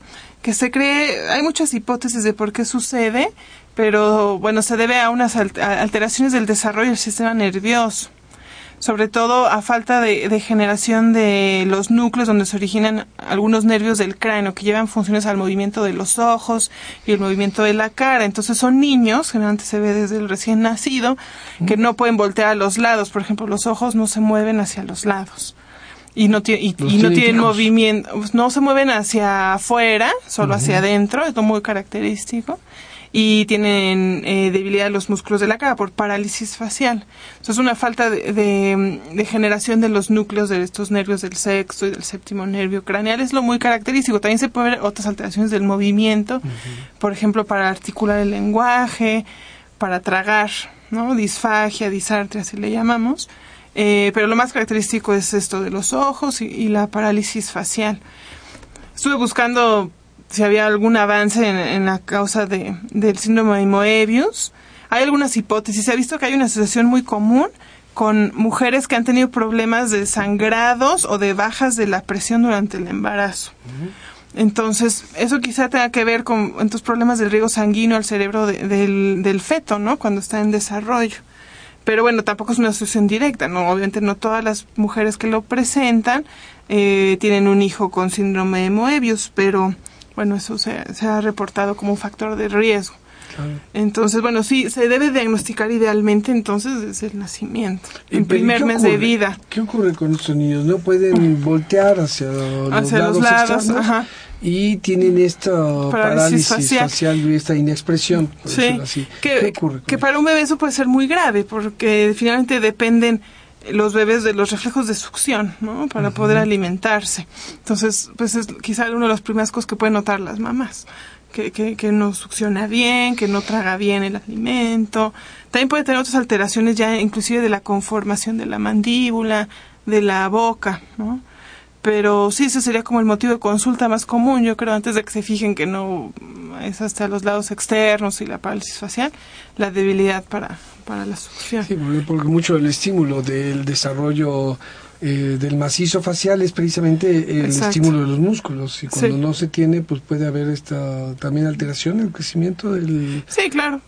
que se cree, hay muchas hipótesis de por qué sucede, pero bueno, se debe a unas alteraciones del desarrollo del sistema nervioso, sobre todo a falta de, generación de los núcleos donde se originan algunos nervios del cráneo que llevan funciones al movimiento de los ojos y el movimiento de la cara. Entonces son niños, generalmente se ve desde el recién nacido, que no pueden voltear a los lados. Por ejemplo, los ojos no se mueven hacia los lados y no, y, no tienen movimiento, pues, no se mueven hacia afuera, solo hacia adentro, es muy característico. Y tienen eh, debilidad de los músculos de la cara por parálisis facial. Eso es una falta de, de, generación de los núcleos de estos nervios del sexto y del séptimo nervio craneal. Es lo muy característico. También se puede ver otras alteraciones del movimiento, por ejemplo, para articular el lenguaje, para tragar, ¿no? Disfagia, disartria, así le llamamos eh, pero lo más característico es esto de los ojos y, la parálisis facial. Estuve buscando si había algún avance en, la causa de, del síndrome de Moebius. Hay algunas hipótesis. Se ha visto que hay una asociación muy común con mujeres que han tenido problemas de sangrados o de bajas de la presión durante el embarazo. Entonces, eso quizá tenga que ver con estos problemas del riego sanguíneo al cerebro del, del feto, ¿no? Cuando está en desarrollo. Pero bueno, tampoco es una asociación directa, ¿no? Obviamente no todas las mujeres que lo presentan eh, tienen un hijo con síndrome de Moebius, pero bueno, eso se, ha reportado como un factor de riesgo. Entonces, bueno, sí, se debe diagnosticar idealmente entonces desde el nacimiento, el primer mes de vida. ¿Qué ocurre con estos niños? ¿No pueden voltear hacia los hacia lados, los lados ajá y tienen esta parálisis, facial. y esta inexpresión. Sí, Que, que para un bebé eso puede ser muy grave porque finalmente dependen los bebés de los reflejos de succión, ¿no? Para poder alimentarse. Entonces, pues es quizá uno de los primeros cosas que pueden notar las mamás. Que, que, que no succiona bien, que no traga bien el alimento. También puede tener otras alteraciones ya inclusive de la conformación de la mandíbula, de la boca, ¿no? Pero sí, ese sería como el motivo de consulta más común, yo creo, antes de que se fijen que no es hasta los lados externos y la parálisis facial, la debilidad para, para la succión. Sí, porque mucho el estímulo del desarrollo eh, del macizo facial es precisamente el estímulo de los músculos. Y cuando no se tiene pues puede haber esta también alteración en el crecimiento del sí claro.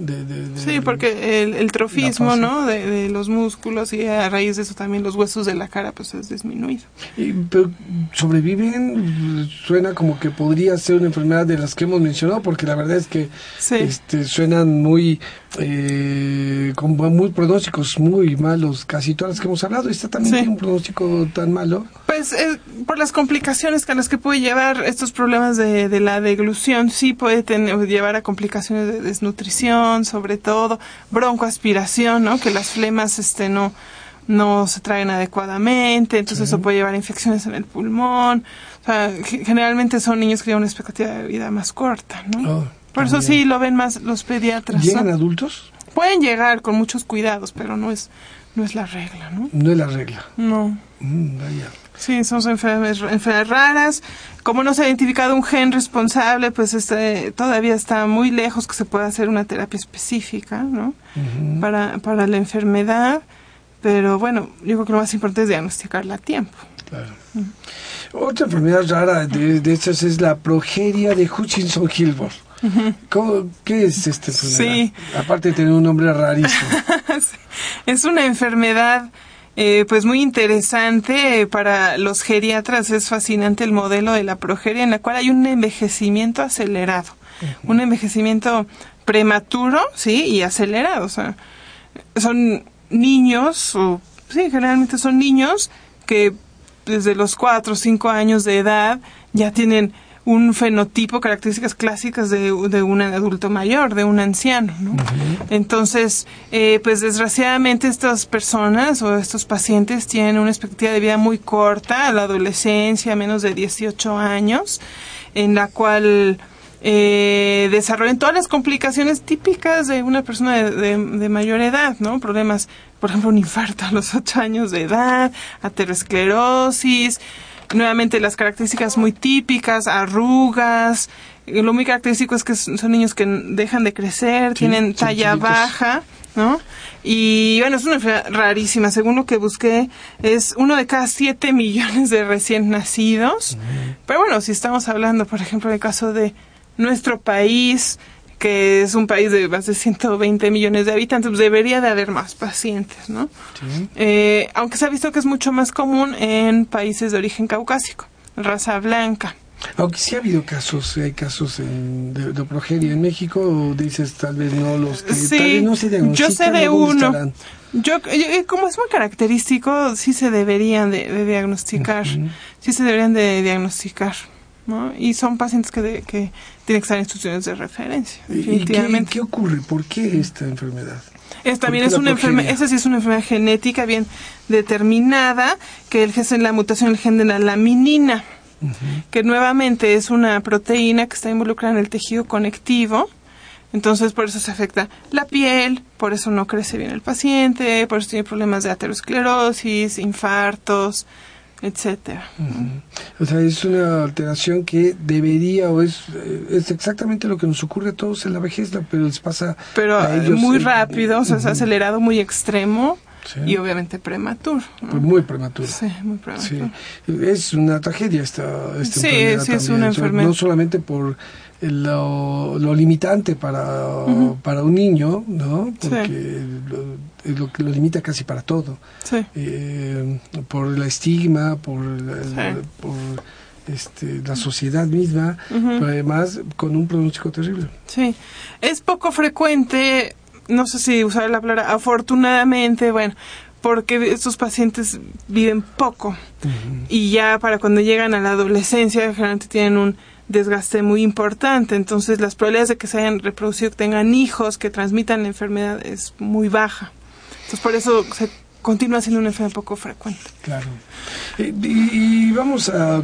sí porque el, trofismo no de, los músculos y a raíz de eso también los huesos de la cara pues es disminuido. Y, pero sobreviven suena como que podría ser una enfermedad de las que hemos mencionado porque la verdad es que este, suenan muy eh, con muy pronósticos muy malos casi todas las que hemos hablado esta también tiene un pronóstico tan malo? Pues eh, por las complicaciones a las que puede llevar estos problemas de, de la deglución, sí puede tener, llevar a complicaciones de desnutrición, sobre todo broncoaspiración, ¿no? Que las flemas este, no, no se traen adecuadamente, entonces eso puede llevar a infecciones en el pulmón. O sea, generalmente son niños que tienen una expectativa de vida más corta, ¿no? Oh, por eso sí lo ven más los pediatras. ¿Llegan adultos? Pueden llegar con muchos cuidados, pero no es no es la regla, ¿no? No es la regla. No. Mm, sí, son enfermedades, raras. Como no se ha identificado un gen responsable, pues este, todavía está muy lejos que se pueda hacer una terapia específica, ¿no? para, para la enfermedad. Pero bueno, yo creo que lo más importante es diagnosticarla a tiempo. Claro. Otra enfermedad rara de, de estas es la progeria de ¿Cómo- ¿Qué es enfermedad? Sí. Aparte de tener un nombre rarísimo. (laughs) Es una enfermedad eh, pues muy interesante eh, para los geriatras. Es fascinante el modelo de la progeria en la cual hay un envejecimiento acelerado. Un envejecimiento prematuro, sí, y acelerado. O sea, son niños, o sí, generalmente son niños que desde los 4 o 5 años de edad ya tienen un fenotipo, características clásicas de, de un adulto mayor, de un anciano, ¿no? Entonces, eh, pues desgraciadamente estas personas o estos pacientes tienen una expectativa de vida muy corta, a la adolescencia, menos de 18 años, en la cual eh, desarrollan todas las complicaciones típicas de una persona de, de- de mayor edad, ¿no? Problemas, por ejemplo, un infarto a los 8 años de edad, aterosclerosis, nuevamente las características muy típicas, arrugas, eh, lo muy característico es que son niños que dejan de crecer, Sí, tienen talla chiquitos. baja, ¿no? Y bueno, es una enfermedad rarísima. Según lo que busqué, es uno de cada siete millones de recién nacidos. Pero bueno, si estamos hablando, por ejemplo, del caso de nuestro país, que es un país de más de 120 millones de habitantes, pues debería de haber más pacientes, ¿no? Sí. Eh, aunque se ha visto que es mucho más común en países de origen caucásico, raza blanca. Aunque sí ha habido casos, hay casos en- de, de progeria en México, o dices tal vez no los que tal Sí, vez no se yo sé de ¿o dónde uno. Yo, yo- como es muy característico, sí se deberían de, de diagnosticar, sí se deberían de diagnosticar, ¿no? Y son pacientes que, de- que tienen que estar en instituciones de referencia, ¿Y- ¿Y qué, definitivamente. qué ocurre? ¿Por qué esta enfermedad? Es, también ¿Por qué es una enfermedad, esa sí es una enfermedad genética bien determinada, que el gen, la mutación del gen de la laminina, que nuevamente es una proteína que está involucrada en el tejido conectivo, entonces por eso se afecta la piel, por eso no crece bien el paciente, por eso tiene problemas de aterosclerosis, infartos, etcétera. O sea, es una alteración que debería o es, eh, es exactamente lo que nos ocurre a todos en la vejez, pero les pasa Pero a ellos, muy rápido, o sea, es acelerado, muy extremo Sí. y obviamente prematuro. ¿no? pues muy prematuro. Sí, muy Sí, prematuro. es una tragedia esta, esta Sí, enfermedad sí, es una enfermedad. No solamente por lo, lo limitante para, para un niño, ¿no? Sí. Porque lo, que lo limita casi para todo. Sí. Eh, por el estigma, por, la- Sí. por este, la sociedad misma, pero además con un pronóstico terrible. Sí, es poco frecuente, no sé si usar la palabra afortunadamente, bueno, porque estos pacientes viven poco y ya para cuando llegan a la adolescencia generalmente tienen un desgaste muy importante, entonces las probabilidades de que se hayan reproducido, que tengan hijos, que transmitan la enfermedad es muy baja. Entonces por eso se continúa siendo una enfermedad poco frecuente. Claro. Eh, Y, y vamos a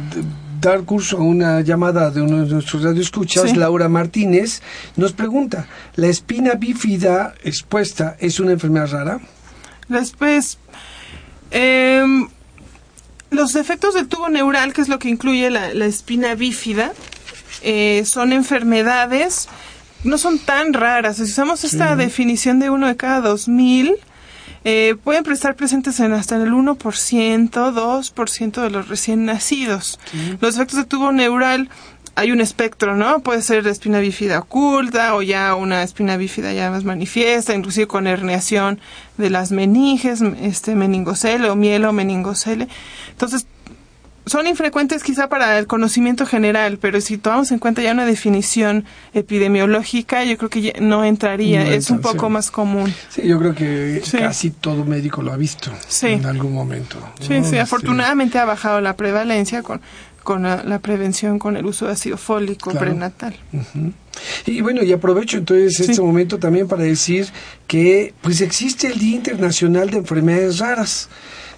dar curso a una llamada de uno de nuestros radioescuchas, Sí. Laura Martínez, nos pregunta, ¿la espina bífida expuesta es una enfermedad rara? Después, em, los defectos del tubo neural, que es lo que incluye la, la espina bífida, eh, son enfermedades, no son tan raras. Si usamos esta definición de uno de cada dos mil, eh, pueden estar presentes en hasta en el 1%, 2% de los recién nacidos. Los defectos de tubo neural hay un espectro, ¿no? Puede ser espina bífida oculta o ya una espina bífida ya más manifiesta, inclusive con herniación de las meninges, este meningocele o mielo meningocele. Entonces, son infrecuentes quizá para el conocimiento general, pero si tomamos en cuenta ya una definición epidemiológica, yo creo que ya no entraría, No es un poco sí. más común. Sí, yo creo que Sí. casi todo médico lo ha visto Sí. en algún momento. ¿no? Sí, sí, Este, afortunadamente ha bajado la prevalencia con, con la, la prevención con el uso de ácido fólico Claro. prenatal. Y bueno, y aprovecho entonces este momento también para decir que pues existe el Día Internacional de Enfermedades Raras.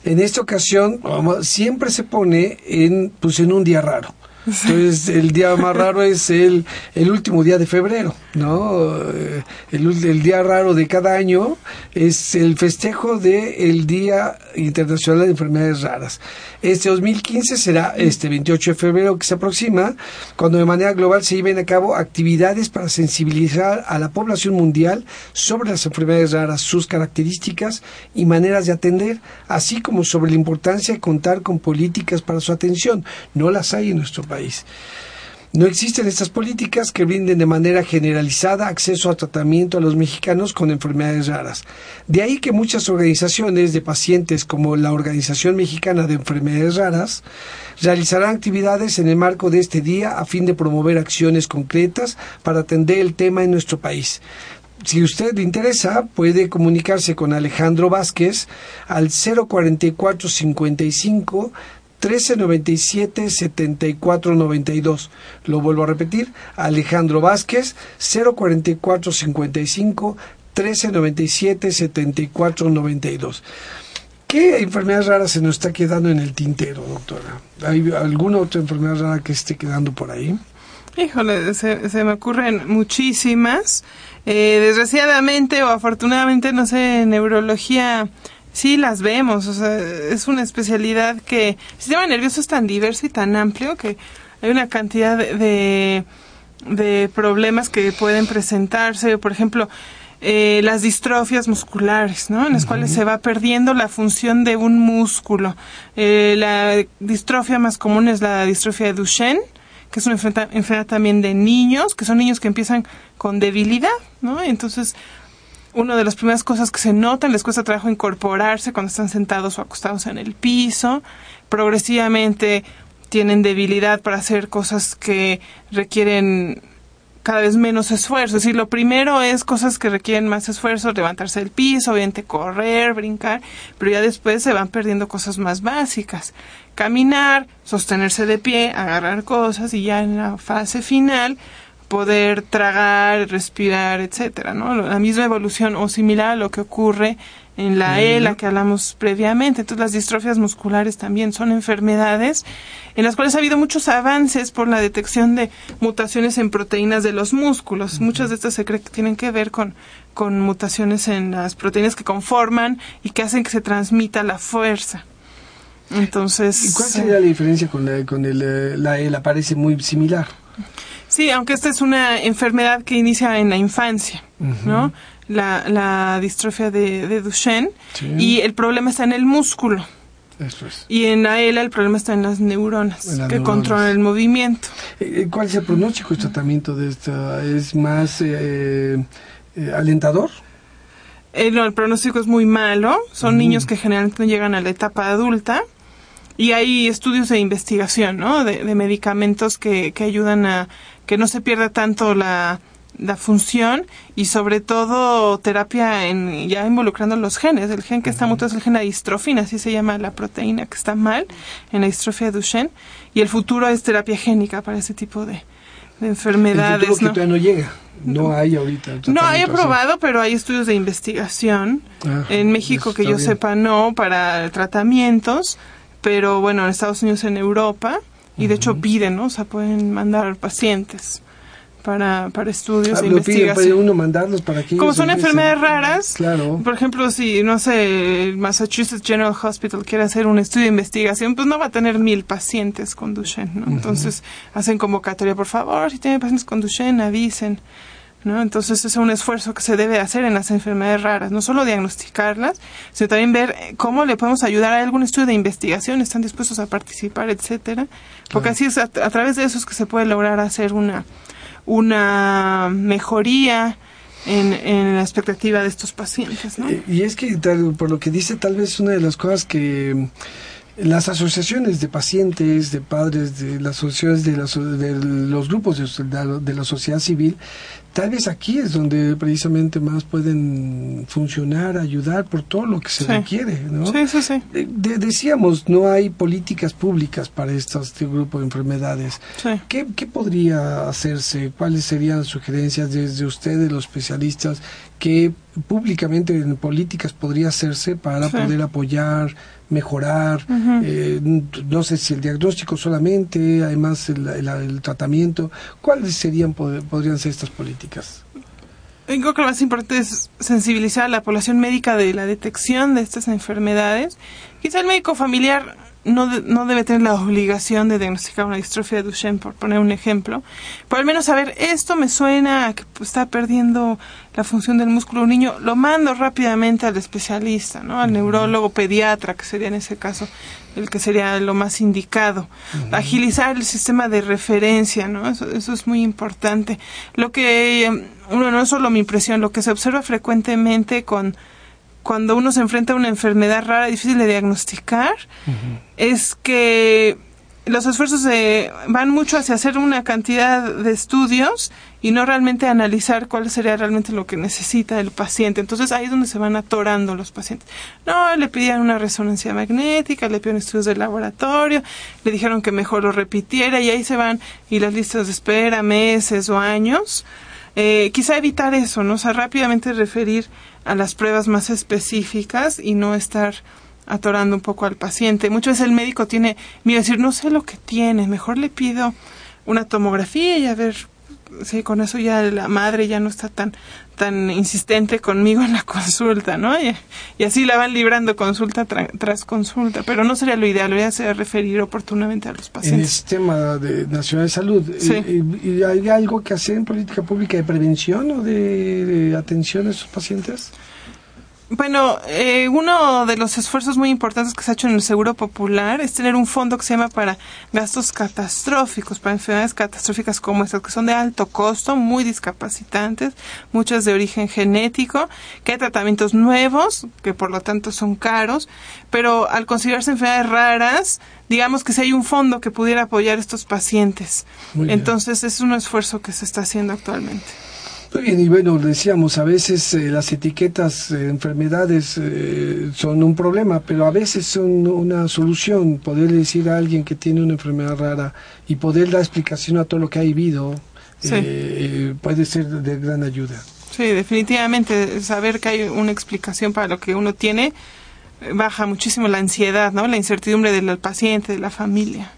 En esta ocasión siempre se pone en pues en un día raro. Entonces, el día más raro es el, el último día de febrero, ¿no? Eh, El, el día raro de cada año es el festejo del Día Internacional de Enfermedades Raras. Este 2015 será este 28 de febrero que se aproxima, cuando de manera global se lleven a cabo actividades para sensibilizar a la población mundial sobre las enfermedades raras, sus características y maneras de atender, así como sobre la importancia de contar con políticas para su atención. No las hay en nuestro país. No existen estas políticas que brinden de manera generalizada acceso a tratamiento a los mexicanos con enfermedades raras. De ahí que muchas organizaciones de pacientes como la Organización Mexicana de Enfermedades Raras realizarán actividades en el marco de este día a fin de promover acciones concretas para atender el tema en nuestro país. Si usted le interesa, puede comunicarse con Alejandro Vázquez al 044 55 1397 7492. Lo vuelvo a repetir, Alejandro Vázquez 044 55 1397 7492. ¿Qué enfermedades raras se nos está quedando en el tintero, doctora? ¿Hay alguna otra enfermedad rara que esté quedando por ahí? Híjole, se, se me ocurren muchísimas. Eh, desgraciadamente o afortunadamente, no sé, neurología sí las vemos. O sea, es una especialidad que el sistema nervioso es tan diverso y tan amplio que hay una cantidad de, de, de problemas que pueden presentarse. Por ejemplo, eh, las distrofias musculares, ¿no? En las cuales se va perdiendo la función de un músculo. Eh, la distrofia más común es la distrofia de Duchenne, que es una enfermedad, enfermedad también de niños, que son niños que empiezan con debilidad, ¿no? Entonces, una de las primeras cosas que se notan, les cuesta trabajo incorporarse cuando están sentados o acostados en el piso. Progresivamente tienen debilidad para hacer cosas que requieren cada vez menos esfuerzo. Es decir, lo primero es cosas que requieren más esfuerzo, levantarse del piso, obviamente correr, brincar, pero ya después se van perdiendo cosas más básicas. Caminar, sostenerse de pie, agarrar cosas y ya en la fase final poder tragar, respirar, etcétera, ¿no? La misma evolución o similar a lo que ocurre en la ELA que hablamos previamente. Entonces, las distrofias musculares también son enfermedades en las cuales ha habido muchos avances por la detección de mutaciones en proteínas de los músculos. Muchas de estas se cree que tienen que ver con, con mutaciones en las proteínas que conforman y que hacen que se transmita la fuerza. Entonces. ¿Y cuál sería la diferencia con la, con el, eh, la ELA? Parece muy similar. Sí, aunque esta es una enfermedad que inicia en la infancia, ¿no? La, la distrofia de, de Duchenne. Sí. Y el problema está en el músculo. Eso es. Y en la ELA el problema está en las neuronas, En las que neuronas. controlan el movimiento. Eh, ¿Cuál es el pronóstico y tratamiento de esta? ¿Es más eh, eh, alentador? Eh, no, el pronóstico es muy malo. Son niños que generalmente no llegan a la etapa adulta. Y hay estudios de investigación, ¿no? De, de medicamentos que, que ayudan a que no se pierda tanto la, la función y sobre todo terapia en ya involucrando los genes. El gen que está mutado es el gen de distrofina, así se llama la proteína que está mal en la distrofia de Duchenne. Y el futuro es terapia génica para ese tipo de, de El enfermedades. futuro que ¿no? todavía no llega. No hay ahorita. No hay así. aprobado, pero hay estudios de investigación. Ah, en México, que yo bien. sepa, no, para tratamientos, pero bueno, en Estados Unidos, en Europa, y de hecho piden, ¿no? O sea, pueden mandar pacientes para, para estudios Ah, de lo piden, investigación. puede uno mandarlos para que Como son enfermedades raras, Claro. por ejemplo, si, no sé, el Massachusetts General Hospital quiere hacer un estudio de investigación, pues no va a tener mil pacientes con Duchenne, ¿no? Entonces, hacen convocatoria, por favor, si tienen pacientes con Duchenne, avisen. ¿No? Entonces es un esfuerzo que se debe hacer en las enfermedades raras, no solo diagnosticarlas, sino también ver eh, cómo le podemos ayudar a algún estudio de investigación, están dispuestos a participar, etcétera, porque así es a, a través de eso es que se puede lograr hacer una una mejoría en, en la expectativa de estos pacientes, ¿no? Eh, Y es que, tal- por lo que dice, tal vez una de las cosas que mm, las asociaciones de pacientes, de padres, de las asociaciones de, las- de los grupos de, de la sociedad civil, tal vez aquí es donde precisamente más pueden funcionar, ayudar por todo lo que se requiere, ¿no? Sí, sí, sí. decíamos, no hay políticas públicas para estos, este grupo de enfermedades. ¿Qué, ¿Qué podría hacerse? ¿Cuáles serían las sugerencias desde ustedes, los especialistas? ¿Qué públicamente en políticas podría hacerse para poder apoyar, mejorar, eh, no sé si el diagnóstico solamente, además el, tratamiento, ¿cuáles serían, podrían ser estas políticas? Yo creo que lo más importante es sensibilizar a la población médica de la detección de estas enfermedades. Quizá el médico familiar no, no debe tener la obligación de diagnosticar una distrofia de Duchenne, por poner un ejemplo, pero al menos saber, esto me suena a que está perdiendo la función del músculo un niño, lo mando rápidamente al especialista, ¿no? Al neurólogo pediatra, que sería en ese caso el que sería lo más indicado. Agilizar el sistema de referencia, ¿no? Eso, eso es muy importante. Lo que, uno, no es solo mi impresión, lo que se observa frecuentemente con cuando uno se enfrenta a una enfermedad rara, difícil de diagnosticar, es que los esfuerzos se van mucho hacia hacer una cantidad de estudios y no realmente analizar cuál sería realmente lo que necesita el paciente. Entonces ahí es donde se van atorando los pacientes. No, le pidieron una resonancia magnética, le pidieron estudios de laboratorio, le dijeron que mejor lo repitiera y ahí se van y las listas de espera, meses o años. Eh, quizá evitar eso, ¿no? O sea, rápidamente referir a las pruebas más específicas y no estar atorando un poco al paciente. Muchas veces el médico tiene mira, decir, no sé lo que tiene, mejor le pido una tomografía y a ver sí, con eso ya la madre ya no está tan tan insistente conmigo en la consulta, ¿no? Y, así la van librando consulta tras consulta, pero no sería lo ideal, lo ideal sería referir oportunamente a los pacientes. En el sistema de, nacional de salud, eh, ¿y, hay algo que hacer en política pública de prevención o de atención a esos pacientes? Bueno, eh, uno de los esfuerzos muy importantes que se ha hecho en el Seguro Popular es tener un fondo que se llama para gastos catastróficos, para enfermedades catastróficas como estas, que son de alto costo, muy discapacitantes, muchas de origen genético, que hay tratamientos nuevos, que por lo tanto son caros, pero al considerarse enfermedades raras, digamos que si hay un fondo que pudiera apoyar a estos pacientes. Entonces es un esfuerzo que se está haciendo actualmente. Muy bien, y bueno, decíamos, a veces eh, las etiquetas de enfermedades eh, son un problema, pero a veces son una solución. Poder decir a alguien que tiene una enfermedad rara y poder dar explicación a todo lo que ha vivido eh, puede ser de gran ayuda. Sí, definitivamente saber que hay una explicación para lo que uno tiene baja muchísimo la ansiedad, ¿no? La incertidumbre del paciente, de la familia.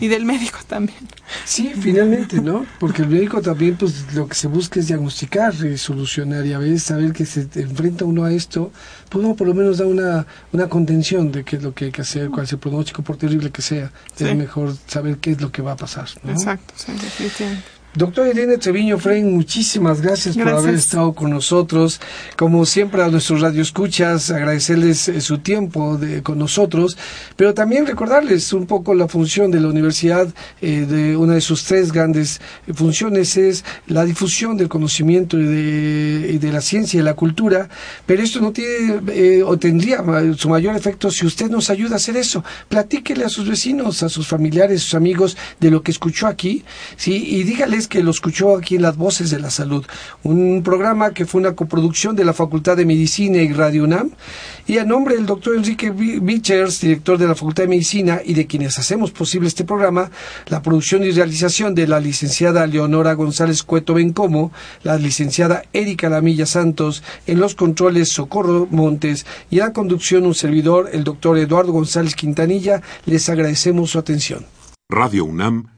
Y del médico también. Sí, finalmente, ¿no? Porque el médico también, pues lo que se busca es diagnosticar y solucionar y a veces saber que se enfrenta uno a esto, pues uno por lo menos da una, una contención de qué es lo que hay que hacer, cuál es el pronóstico, por terrible que sea. Es mejor saber qué es lo que va a pasar, ¿no? Exacto, sí, definitivamente. Doctor Irene Treviño Frein, muchísimas gracias, por haber estado con nosotros. Como siempre a nuestros radioescuchas, agradecerles eh, su tiempo de, con nosotros, pero también recordarles un poco la función de la universidad. Eh, de una de sus tres grandes funciones es la difusión del conocimiento y de, de la ciencia y la cultura, pero esto no tiene eh, o tendría su mayor efecto si usted nos ayuda a hacer eso. Platíquele a sus vecinos, a sus familiares, a sus amigos de lo que escuchó aquí, sí, y dígales que lo escuchó aquí en Las Voces de la Salud, un programa que fue una coproducción de la Facultad de Medicina y Radio UNAM. Y a nombre del doctor Enrique Bichers, director de la Facultad de Medicina, y de quienes hacemos posible este programa, la producción y realización de la licenciada Leonora González Cueto Bencomo, la licenciada Erika Lamilla Santos, en los controles Socorro Montes y en la conducción un servidor, el doctor Eduardo González Quintanilla, les agradecemos su atención. Radio UNAM